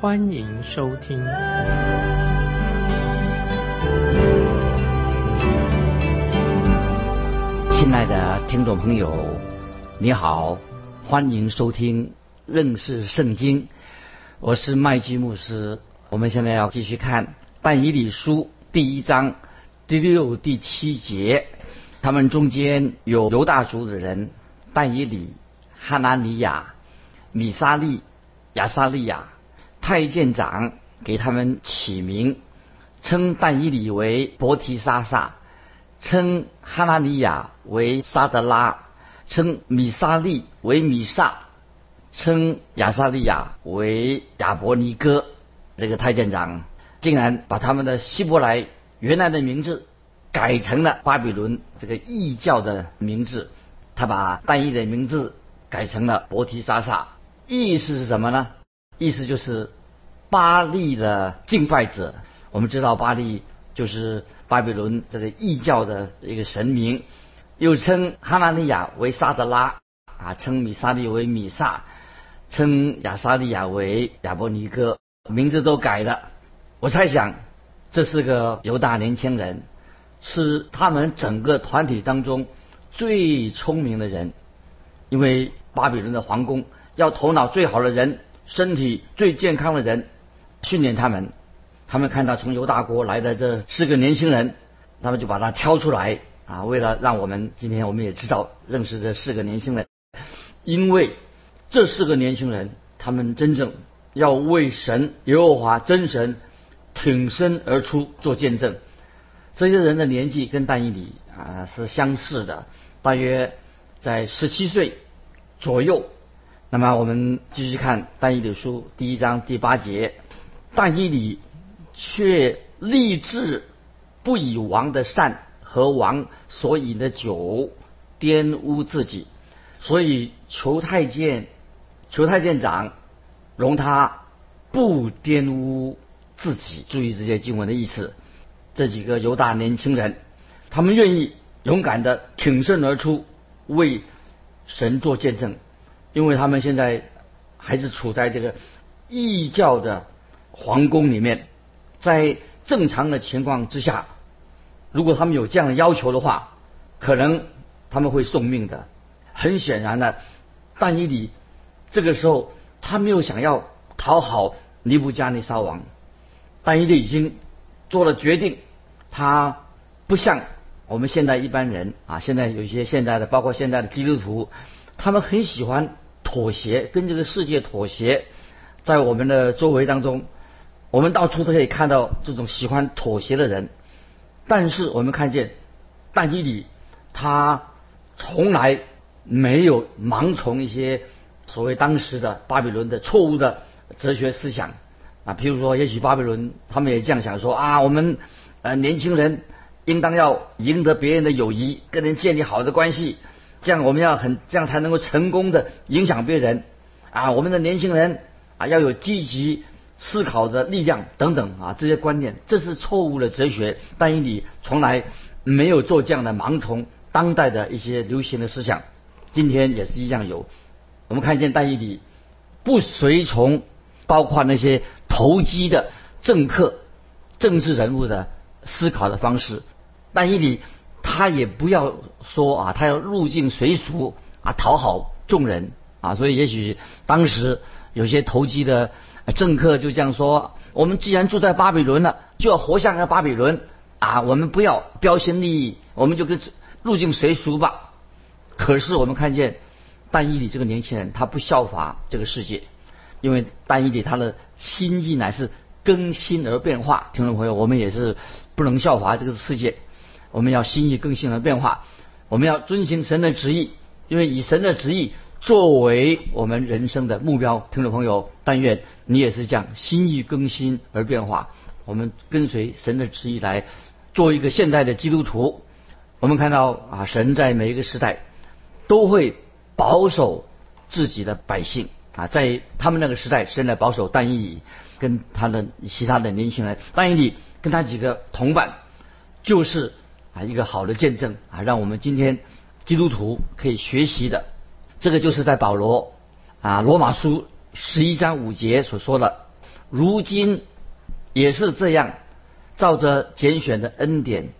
欢迎收听。亲爱的听众朋友，你好，欢迎收听认识圣经。我是麦基牧师。我们现在要继续看但以理书第一章第六、第七节。他们中间有犹大族的人，但以理、哈拿尼亚、米沙利、亚沙利亚，太监长给他们起名，称但以理为伯提沙撒，称哈拿尼亚为沙德拉，称米沙利为米萨，称亚沙利亚为亚伯尼哥。这个太监长竟然把他们的希伯来原来的名字。改成了巴比伦这个异教的名字，他把单一的名字改成了伯提沙撒，意思是什么呢？意思就是巴利的敬拜者。我们知道巴利就是巴比伦这个异教的一个神明，又称哈纳利亚为沙德拉啊，称米沙利为米萨，称亚沙利亚为亚伯尼哥，名字都改了。我猜想这是个犹大年轻人。是他们整个团体当中最聪明的人，因为巴比伦的皇宫要头脑最好的人、身体最健康的人训练他们。他们看到从犹大国来的这四个年轻人，他们就把他挑出来啊，为了让我们今天我们也知道认识这四个年轻人，因为这四个年轻人他们真正要为神耶和华真神挺身而出做见证。这些人的年纪跟但以理啊是相似的，大约在十七岁左右。那么我们继续看但以理书第一章第八节，但以理却立志不以王的善和王所饮的酒玷污自己，所以求太监求太监长容他不玷污自己。注意这些经文的意思。这几个犹大年轻人，他们愿意勇敢的挺身而出，为神做见证，因为他们现在还是处在这个异教的皇宫里面，在正常的情况之下，如果他们有这样的要求的话，可能他们会送命的。很显然的，但以理这个时候他没有想要讨好尼布加尼撒王，但以理已经。做了决定，他不像我们现在一般人啊，现在有一些现在的，包括现在的基督徒，他们很喜欢妥协，跟这个世界妥协。在我们的周围当中，我们到处都可以看到这种喜欢妥协的人。但是我们看见但基里，他从来没有盲从一些所谓当时的巴比伦的错误的哲学思想。啊，譬如说，也许巴比伦他们也这样想说啊，我们呃年轻人应当要赢得别人的友谊，跟人建立好的关系，这样我们要很这样才能够成功的影响别人啊。我们的年轻人啊要有积极思考的力量等等啊，这些观念这是错误的哲学。但以你从来没有做这样的盲从当代的一些流行的思想，今天也是一样有。我们看见但以理不随从，包括那些。投机的政客、政治人物的思考的方式，但以理他也不要说啊，他要入境随俗啊，讨好众人啊，所以也许当时有些投机的政客就这样说：我们既然住在巴比伦了，就要活像个巴比伦啊，我们不要标新立异，我们就跟入境随俗吧。可是我们看见但以理这个年轻人，他不效法这个世界。因为单一的他的心意乃是更新而变化，听众朋友，我们也是不能效法这个世界，我们要心意更新而变化，我们要遵循神的旨意，因为以神的旨意作为我们人生的目标，听众朋友，但愿你也是这样心意更新而变化。我们跟随神的旨意来做一个现代的基督徒。我们看到啊，神在每一个时代都会保守自己的百姓啊，在他们那个时代，神来保守但以理跟他的其他的年轻人，但以理跟他几个同伴，就是啊一个好的见证啊，让我们今天基督徒可以学习的。这个就是在保罗啊罗马书十一章五节所说的，如今也是这样，照着拣选的恩典，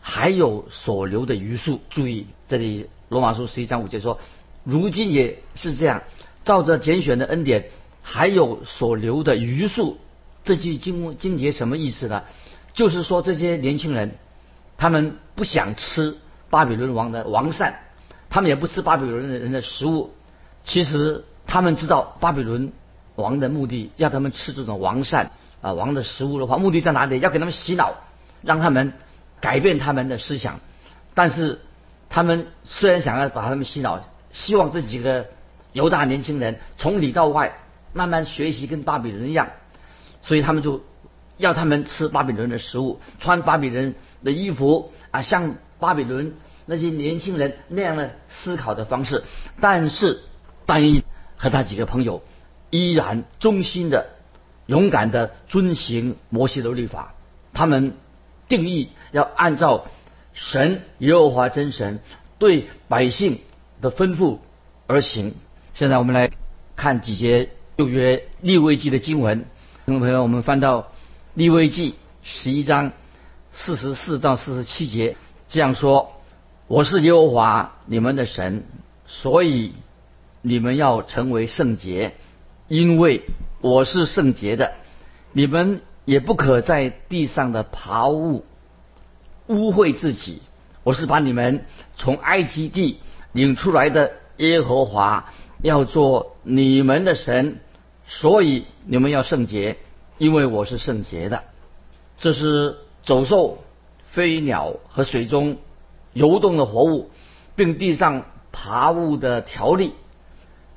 还有所留的余数。注意，这里罗马书十一章五节说，如今也是这样，照着拣选的恩典，还有所留的余数。这句经经节什么意思呢？就是说这些年轻人，他们不想吃巴比伦王的王膳。他们也不吃巴比伦的人的食物，其实他们知道巴比伦王的目的，要他们吃这种王膳啊王的食物的话，目的在哪里？要给他们洗脑，让他们改变他们的思想。但是他们虽然想要把他们洗脑，希望这几个犹大年轻人从里到外慢慢学习跟巴比伦一样，所以他们就要他们吃巴比伦的食物，穿巴比伦的衣服啊，像巴比伦。那些年轻人那样的思考的方式，但是但一和他几个朋友依然忠心的、勇敢的遵行摩西的律法。他们定义要按照神耶和华真神对百姓的吩咐而行。现在我们来看几节旧约立位记的经文，听众朋友，我们翻到立位记十一章四十四到四十七节，这样说。我是耶和华你们的神，所以你们要成为圣洁，因为我是圣洁的。你们也不可在地上的爬物污秽自己。我是把你们从埃及地领出来的耶和华，要做你们的神，所以你们要圣洁，因为我是圣洁的。这是走兽、飞鸟和水中。游动的活物，并地上爬物的条例，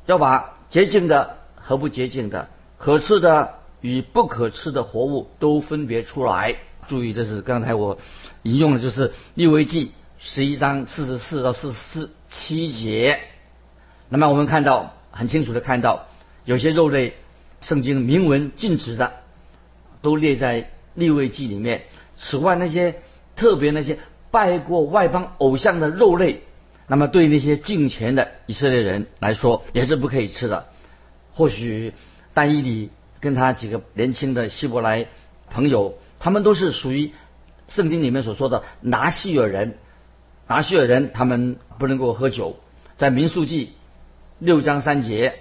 要把洁净的和不洁净的、可吃的与不可吃的活物都分别出来。注意，这是刚才我引用的，就是利未记十一章四十四到四十四七节。那么我们看到很清楚的看到，有些肉类圣经明文禁止的，都列在利未记里面。此外，那些特别那些。拜过外邦偶像的肉类，那么对那些敬虔的以色列人来说也是不可以吃的。或许但伊里跟他几个年轻的希伯来朋友，他们都是属于圣经里面所说的拿西尔人。拿西尔人他们不能够喝酒，在民数记六章三节，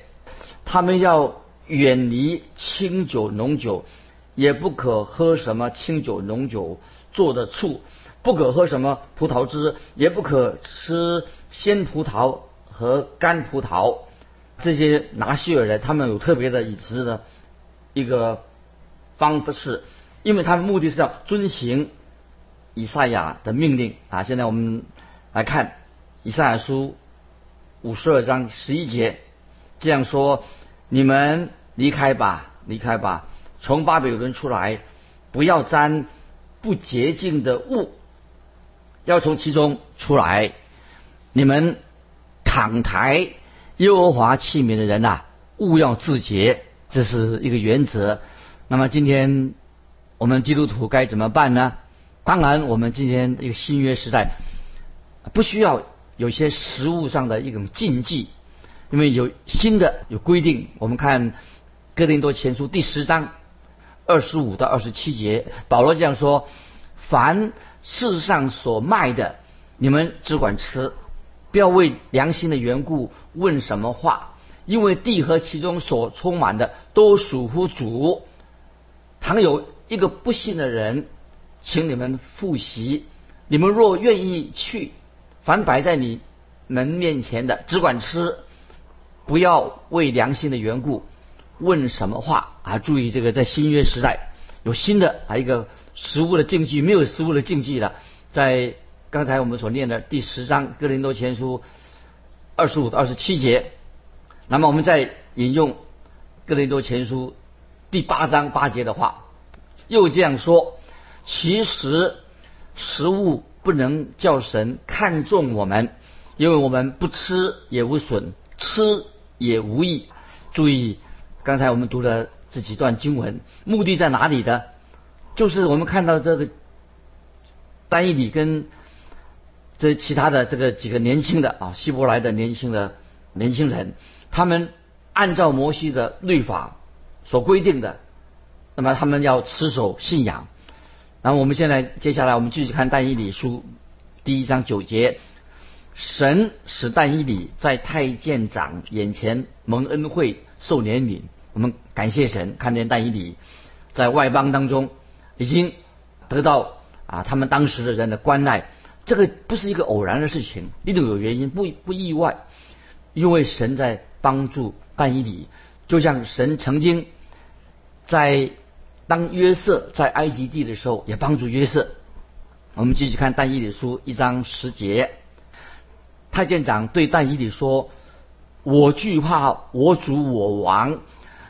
他们要远离清酒浓酒，也不可喝什么清酒浓酒做的醋。不可喝什么葡萄汁，也不可吃鲜葡萄和干葡萄。这些拿西尔人，他们有特别的饮食的一个方式，因为他们目的是要遵行以赛亚的命令啊。现在我们来看以赛亚书五十二章十一节，这样说：你们离开吧，离开吧，从巴比伦出来，不要沾不洁净的物。要从其中出来，你们躺台耶和华器皿的人呐，勿要自洁，这是一个原则。那么今天我们基督徒该怎么办呢？当然，我们今天一个新约时代，不需要有些实物上的一种禁忌，因为有新的有规定。我们看哥林多前书第十章二十五到二十七节，保罗这样说：凡。世上所卖的，你们只管吃，不要为良心的缘故问什么话，因为地和其中所充满的都属乎主。倘有一个不信的人，请你们复习，你们若愿意去，凡摆在你门面前的，只管吃，不要为良心的缘故问什么话啊！注意这个，在新约时代有新的啊一个。食物的禁忌没有食物的禁忌了，在刚才我们所念的第十章《哥林多前书》二十五到二十七节，那么我们再引用《哥林多前书》第八章八节的话，又这样说：其实食物不能叫神看重我们，因为我们不吃也无损，吃也无益。注意，刚才我们读的这几段经文，目的在哪里的？就是我们看到这个单一里跟这其他的这个几个年轻的啊希伯来的年轻的年轻人，他们按照摩西的律法所规定的，那么他们要持守信仰。然后我们现在接下来我们继续看但以理书第一章九节，神使但以理在太监长眼前蒙恩惠受怜悯。我们感谢神，看见但以理在外邦当中已经得到啊他们当时的人的关爱，这个不是一个偶然的事情，一定有原因，不不意外，因为神在帮助但以理，就像神曾经在。当约瑟在埃及地的时候，也帮助约瑟。我们继续看但以理书一章十节，太监长对但以理说：“我惧怕我主我王，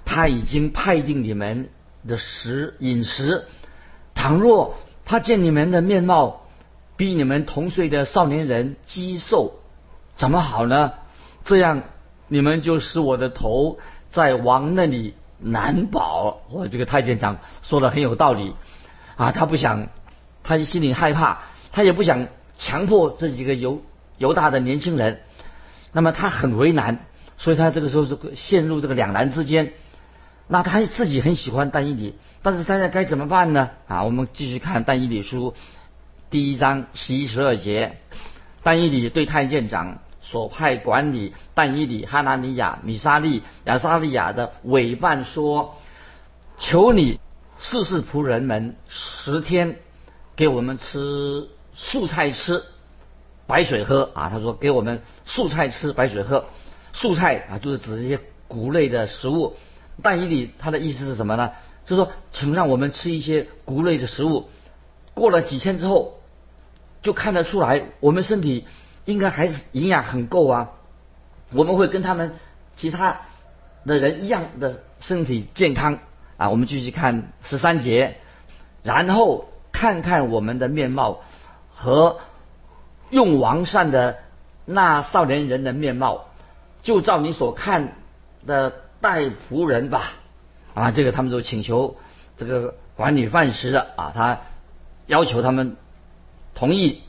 他已经派定你们的食饮食。倘若他见你们的面貌比你们同岁的少年人肌瘦，怎么好呢？这样你们就使我的头在王那里。”难保，我这个太监长说的很有道理啊！他不想，他心里害怕，他也不想强迫这几个犹犹大的年轻人。那么他很为难，所以他这个时候是陷入这个两难之间。那他自己很喜欢但以理，但是现在该怎么办呢？啊，我们继续看但以理书第一章十一十二节，但以理对太监长。所派管理但伊里、哈拿尼亚、米沙利、亚沙利亚的委办说：“求你试试仆人们十天，给我们吃素菜吃，白水喝啊！”他说：“给我们素菜吃，白水喝。素菜啊，就是指一些谷类的食物。但伊里他的意思是什么呢？就是说，请让我们吃一些谷类的食物。过了几天之后，就看得出来我们身体。”应该还是营养很够啊，我们会跟他们其他的人一样的身体健康啊。我们继续看十三节，然后看看我们的面貌和用王善的那少年人的面貌，就照你所看的带仆人吧。啊，这个他们就请求这个管理饭食的啊，他要求他们同意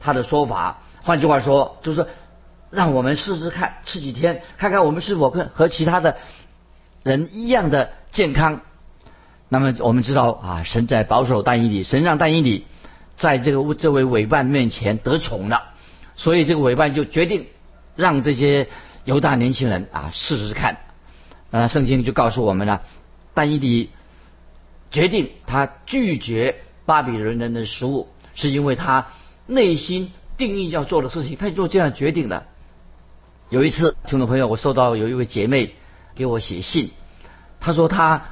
他的说法。换句话说，就是让我们试试看，吃几天，看看我们是否跟和其他的人一样的健康。那么我们知道啊，神在保守但以理，神让但以理在这个这位委办面前得宠了，所以这个委办就决定让这些犹大年轻人啊试试看。啊，圣经就告诉我们了，但以理决定他拒绝巴比伦人的食物，是因为他内心。定义要做的事情，他做这样决定的。有一次，听众朋友，我收到有一位姐妹给我写信，她说她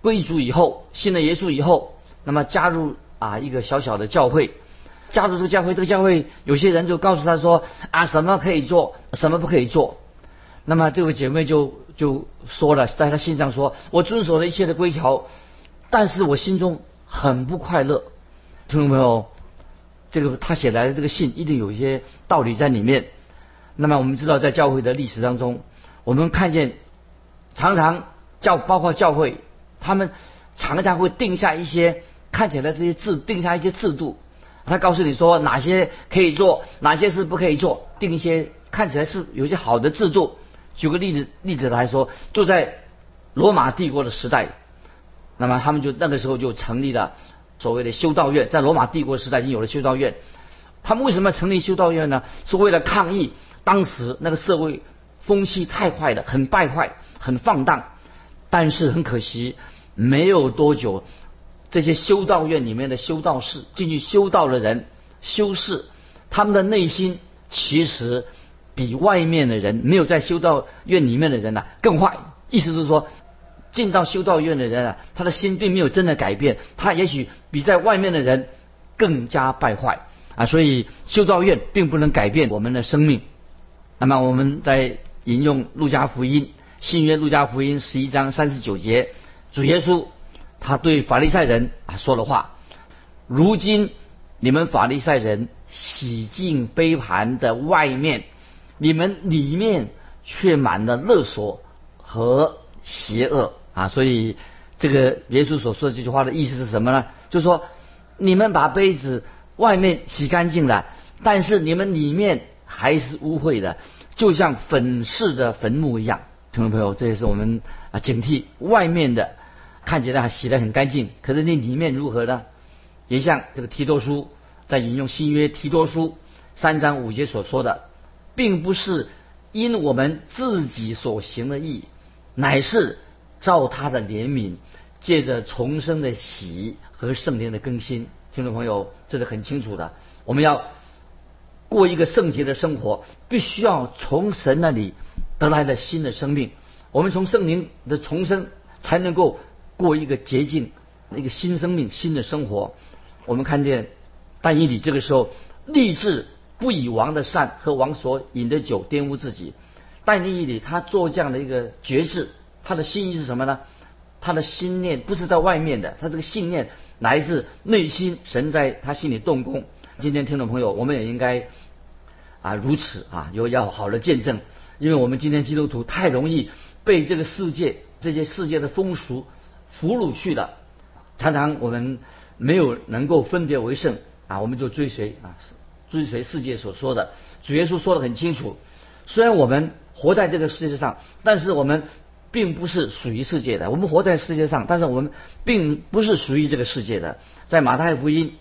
归主以后，信了耶稣以后，那么加入啊一个小小的教会，加入这个教会，这个教会有些人就告诉她说啊什么可以做，什么不可以做。那么这位姐妹就就说了，在她信上说，我遵守了一切的规条，但是我心中很不快乐。听众朋友。这个他写来的这个信一定有一些道理在里面。那么我们知道，在教会的历史当中，我们看见常常教包括教会，他们常常会定下一些看起来这些制定下一些制度。他告诉你说哪些可以做，哪些是不可以做，定一些看起来是有些好的制度。举个例子例子来说，就在罗马帝国的时代，那么他们就那个时候就成立了。所谓的修道院，在罗马帝国时代已经有了修道院。他们为什么成立修道院呢？是为了抗议当时那个社会风气太坏了，很败坏，很放荡。但是很可惜，没有多久，这些修道院里面的修道士进去修道的人、修士，他们的内心其实比外面的人没有在修道院里面的人呢更坏。意思是说。进到修道院的人啊，他的心并没有真的改变，他也许比在外面的人更加败坏啊！所以修道院并不能改变我们的生命。那么我们在引用路加福音新约路加福音十一章三十九节，主耶稣他对法利赛人啊说的话。如今你们法利赛人洗净杯盘的外面，你们里面却满了勒索和邪恶啊！所以这个耶稣所说的这句话的意思是什么呢？就是说你们把杯子外面洗干净了，但是你们里面还是污秽的，就像粉饰的坟墓一样。听众朋友，这也是我们啊警惕外面的看起来还洗得很干净，可是你里面如何呢？也像这个提多书在引用新约提多书三章五节所说的，并不是因我们自己所行的义，乃是照他的怜悯，借着重生的喜和圣灵的更新。听众朋友，这是很清楚的。我们要过一个圣洁的生活，必须要从神那里得来的新的生命。我们从圣灵的重生，才能够过一个洁净、一个新生命、新的生活。我们看见但以理这个时候立志不以王的善和王所饮的酒玷污自己。但以理他做这样的一个决志，他的心意是什么呢？他的心念不是在外面的，他这个信念来自内心，神在他心里动工。今天听众朋友，我们也应该啊如此啊，有要好的见证，因为我们今天基督徒太容易被这个世界这些世界的风俗俘虏去了，常常我们。没有能够分别为圣啊，我们就追随啊，追随世界所说的。主耶稣说的很清楚，虽然我们活在这个世界上，但是我们并不是属于世界的。我们活在世界上，但是我们并不是属于这个世界的。在马太福音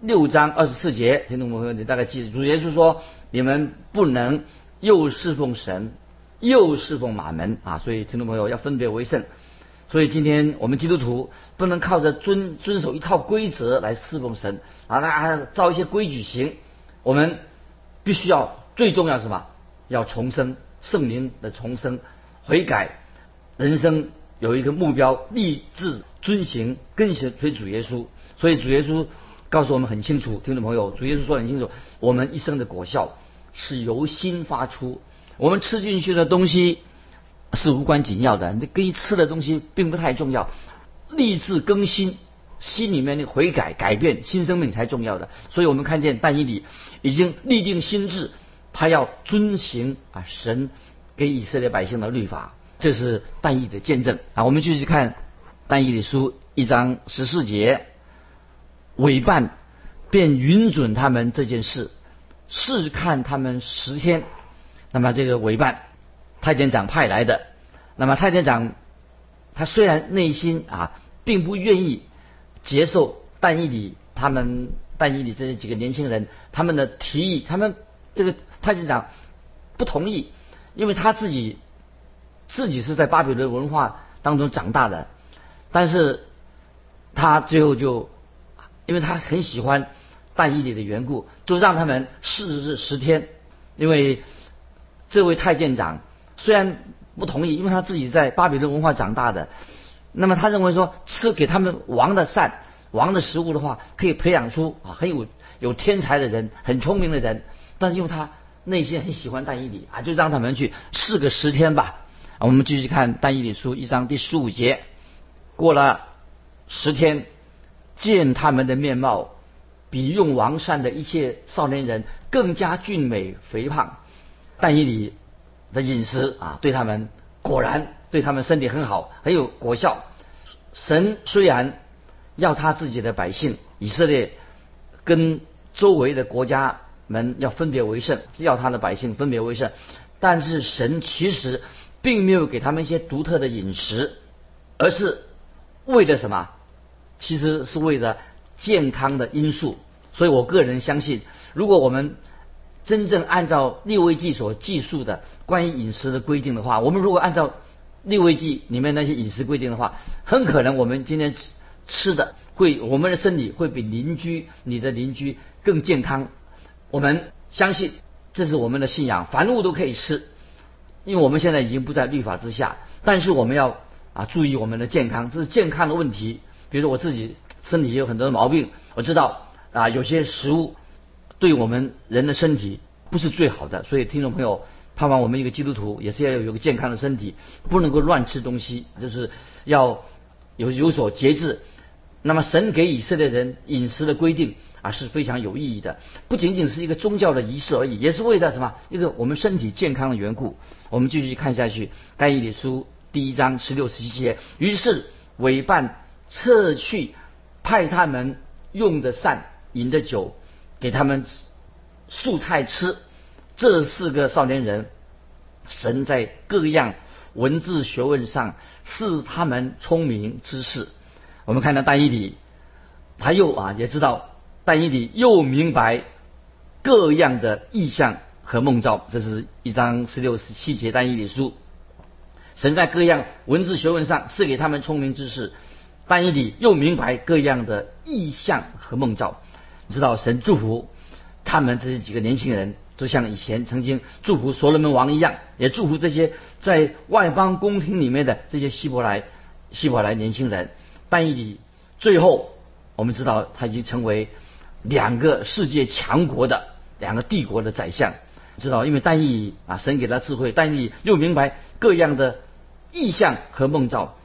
六章二十四节，听众朋友，你大概记住，主耶稣说：“你们不能又侍奉神，又侍奉马门啊！”所以，听众朋友要分别为圣。所以今天我们基督徒不能靠着遵遵守一套规则来侍奉神啊，那照一些规矩行。我们必须要最重要什么？要重生，圣灵的重生，悔改，人生有一个目标，立志遵行，跟随主耶稣。所以主耶稣告诉我们很清楚，听众朋友，主耶稣说很清楚，我们一生的果效是由心发出，我们吃进去的东西。是无关紧要的，你跟吃的东西并不太重要。立志更新，心里面的悔改、改变、新生命才重要的。所以我们看见但以理已经立定心志，他要遵行啊神给以色列百姓的律法，这是但以的见证啊。我们继续看但以理书一章十四节，委办便允准他们这件事，试看他们十天。那么这个委办。太监长派来的，那么太监长他虽然内心啊并不愿意接受但以理他们但以理这几个年轻人他们的提议，他们这个太监长不同意，因为他自己自己是在巴比伦文化当中长大的，但是他最后就因为他很喜欢但以理的缘故，就让他们试日十天，因为这位太监长。虽然不同意，因为他自己在巴比伦文化长大的，那么他认为说吃给他们王的膳、王的食物的话，可以培养出啊很有有天才的人、很聪明的人。但是因为他内心很喜欢但以理啊，就让他们去试个十天吧。我们继续看但以理书一章第十五节，过了十天，见他们的面貌比用王膳的一切少年人更加俊美肥胖，但以理。的饮食啊，对他们果然对他们身体很好，很有果效。神虽然要他自己的百姓以色列跟周围的国家们要分别为圣，要他的百姓分别为圣，但是神其实并没有给他们一些独特的饮食，而是为了什么？其实是为了健康的因素。所以我个人相信，如果我们真正按照六位记所记述的关于饮食的规定的话，我们如果按照六位记里面那些饮食规定的话，很可能我们今天吃吃的会，我们的身体会比邻居、你的邻居更健康。我们相信这是我们的信仰，凡物都可以吃，因为我们现在已经不在律法之下。但是我们要啊注意我们的健康，这是健康的问题。比如说我自己身体有很多的毛病，我知道啊有些食物。对我们人的身体不是最好的，所以听众朋友，盼望我们一个基督徒也是要有一个健康的身体，不能够乱吃东西，就是要有有所节制。那么神给以色列人饮食的规定啊是非常有意义的，不仅仅是一个宗教的仪式而已，也是为了什么？一个我们身体健康的缘故。我们继续看下去，《但以理书》第一章十六十七节。于是委办撤去，派他们用的膳、饮的酒，给他们素菜吃。这四个少年人，神在各样文字学问上是他们聪明之士。我们看到但一里，他又啊也知道但一里又明白各样的意象和梦兆，这是一章十六十七节但以理书。神在各样文字学问上赐给他们聪明知识，但一里又明白各样的意象和梦兆，知道神祝福他们这些几个年轻人，就像以前曾经祝福所罗门王一样，也祝福这些在外邦宫廷里面的这些希伯来希伯来年轻人。但以理最后，我们知道他已经成为两个世界强国的两个帝国的宰相，知道因为但以理啊，神给他智慧，但以理又明白各样的意象和梦兆。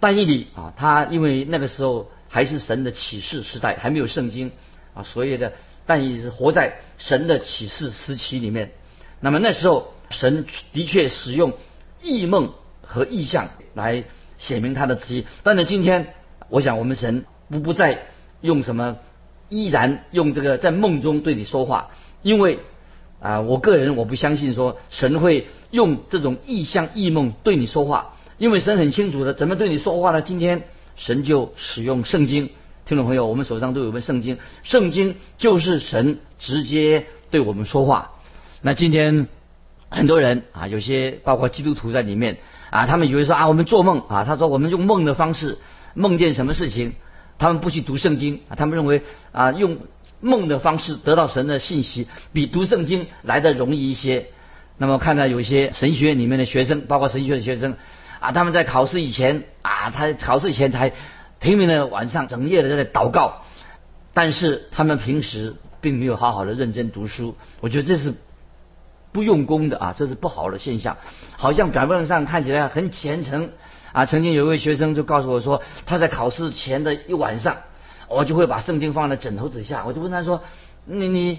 但以理啊，他因为那个时候还是神的启示时代，还没有圣经啊，所以的但也是活在神的启示时期里面。那么那时候，神的确使用异梦和意象来写明他的旨意，但是今天。我想，我们神不不再用什么，依然用这个在梦中对你说话，因为啊，我个人我不相信说神会用这种异象异梦对你说话，因为神很清楚的怎么对你说话呢？今天神就使用圣经，听众朋友，我们手上都有本圣经，圣经就是神直接对我们说话。那今天很多人啊，有些包括基督徒在里面啊，他们以为说啊，我们做梦啊，他说我们用梦的方式。梦见什么事情，他们不去读圣经啊？他们认为啊，用梦的方式得到神的信息，比读圣经来的容易一些。那么看到有些神学院里面的学生，包括神学的学生啊，他们在考试以前啊，他考试以前才拼命的晚上整夜的在祷告，但是他们平时并没有好好的认真读书。我觉得这是不用功的啊，这是不好的现象。好像表面上看起来很虔诚。啊，曾经有一位学生就告诉我说，他在考试前的一晚上，我就会把圣经放在枕头底下。我就问他说：“你你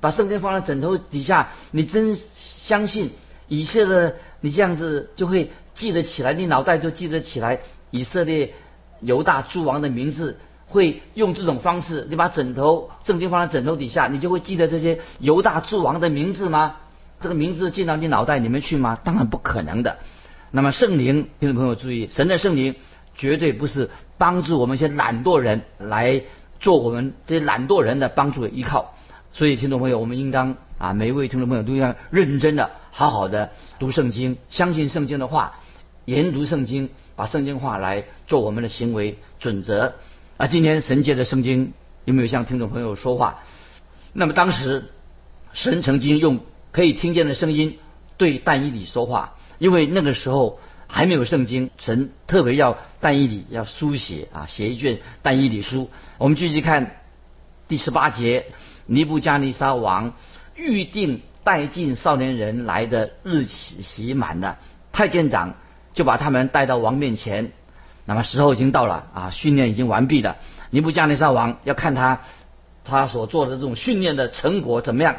把圣经放在枕头底下，你真相信以色列？你这样子就会记得起来，你脑袋就记得起来以色列犹大诸王的名字？会用这种方式？你把枕头圣经放在枕头底下，你就会记得这些犹大诸王的名字吗？这个名字进到你脑袋里面去吗？当然不可能的。”那么圣灵，听众朋友注意，神的圣灵绝对不是帮助我们一些懒惰人来做我们这些懒惰人的帮助依靠。所以听众朋友，我们应当啊，每一位听众朋友都要认真的、好好的读圣经，相信圣经的话，研读圣经，把圣经话来做我们的行为准则。啊，今天神界的圣经有没有向听众朋友说话？那么当时神曾经用可以听见的声音对但以理说话。因为那个时候还没有圣经，神特别要但以理要书写啊，写一卷但以理书。我们继续看第十八节，尼布加尼撒王预定带进少年人来的日期满了，太监长就把他们带到王面前。那么时候已经到了啊，训练已经完毕了。尼布加尼撒王要看他他所做的这种训练的成果怎么样，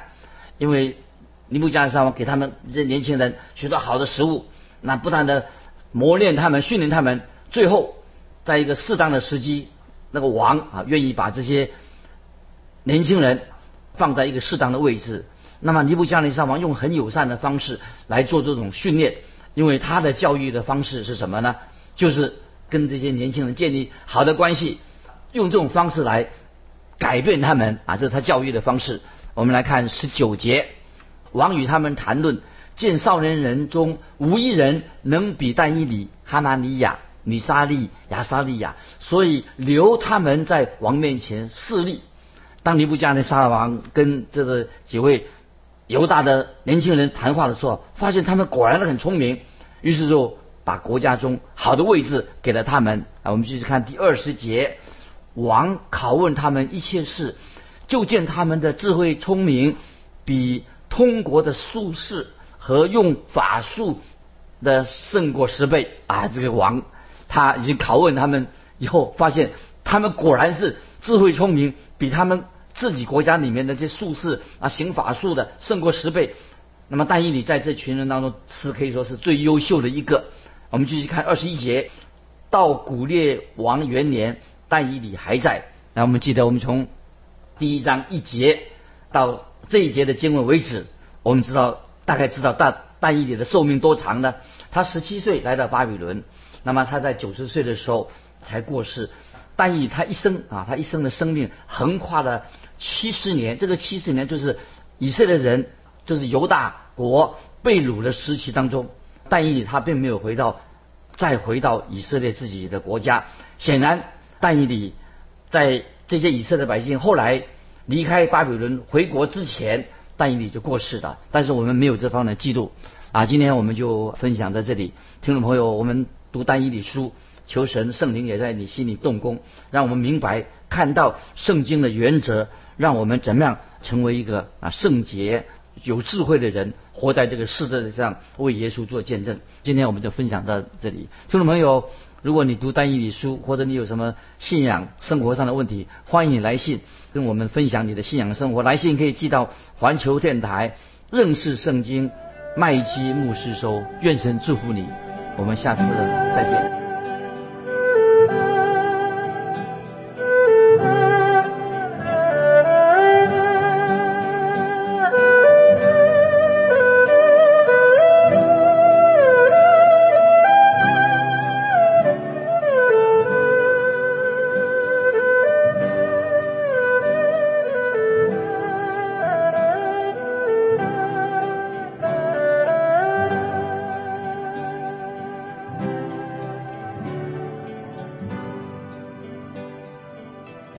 因为。尼布加尼撒王给他们这些年轻人许多好的食物，那不断的磨练他们、训练他们，最后在一个适当的时机，那个王啊愿意把这些年轻人放在一个适当的位置。那么尼布加尼撒王用很友善的方式来做这种训练，因为他的教育的方式是什么呢？就是跟这些年轻人建立好的关系，用这种方式来改变他们啊，这是他教育的方式。我们来看十九节。王与他们谈论，见少年人中无一人能比但以里、哈拿尼亚、米沙利、亚沙利亚，所以留他们在王面前侍立。当尼布加尼撒王跟这个几位犹大的年轻人谈话的时候，发现他们果然很聪明，于是就把国家中好的位置给了他们。啊，我们继续看第二十节，王拷问他们一切事，就见他们的智慧聪明比。通国的术士和用法术的胜过十倍啊！这个王他已经拷问他们以后，发现他们果然是智慧聪明，比他们自己国家里面的这术士啊行法术的胜过十倍。那么但以理在这群人当中是可以说是最优秀的一个。我们继续看二十一节，到古列王元年，但以理还在。那我们记得，我们从第一章一节到这一节的经文为止，我们知道大概知道大但以理的寿命多长呢？他十七岁来到巴比伦，那么他在九十岁的时候才过世。但以他一生啊，他一生的生命横跨了七十年，这个七十年就是以色列人就是犹大国被掳的时期当中，但以理他并没有回到再回到以色列自己的国家。显然，但以理在这些以色列百姓后来离开巴比伦回国之前，但以理就过世了。但是我们没有这方面的记录啊。今天我们就分享在这里，听众朋友，我们读但以理书。求神圣灵也在你心里动工，让我们明白看到圣经的原则，让我们怎么样成为一个啊圣洁、有智慧的人，活在这个世界上为耶稣做见证。今天我们就分享到这里，听众朋友，如果你读单一理书，或者你有什么信仰生活上的问题，欢迎你来信跟我们分享你的信仰生活。来信可以寄到环球电台认识圣经麦基牧师收。愿神祝福你，我们下次再见。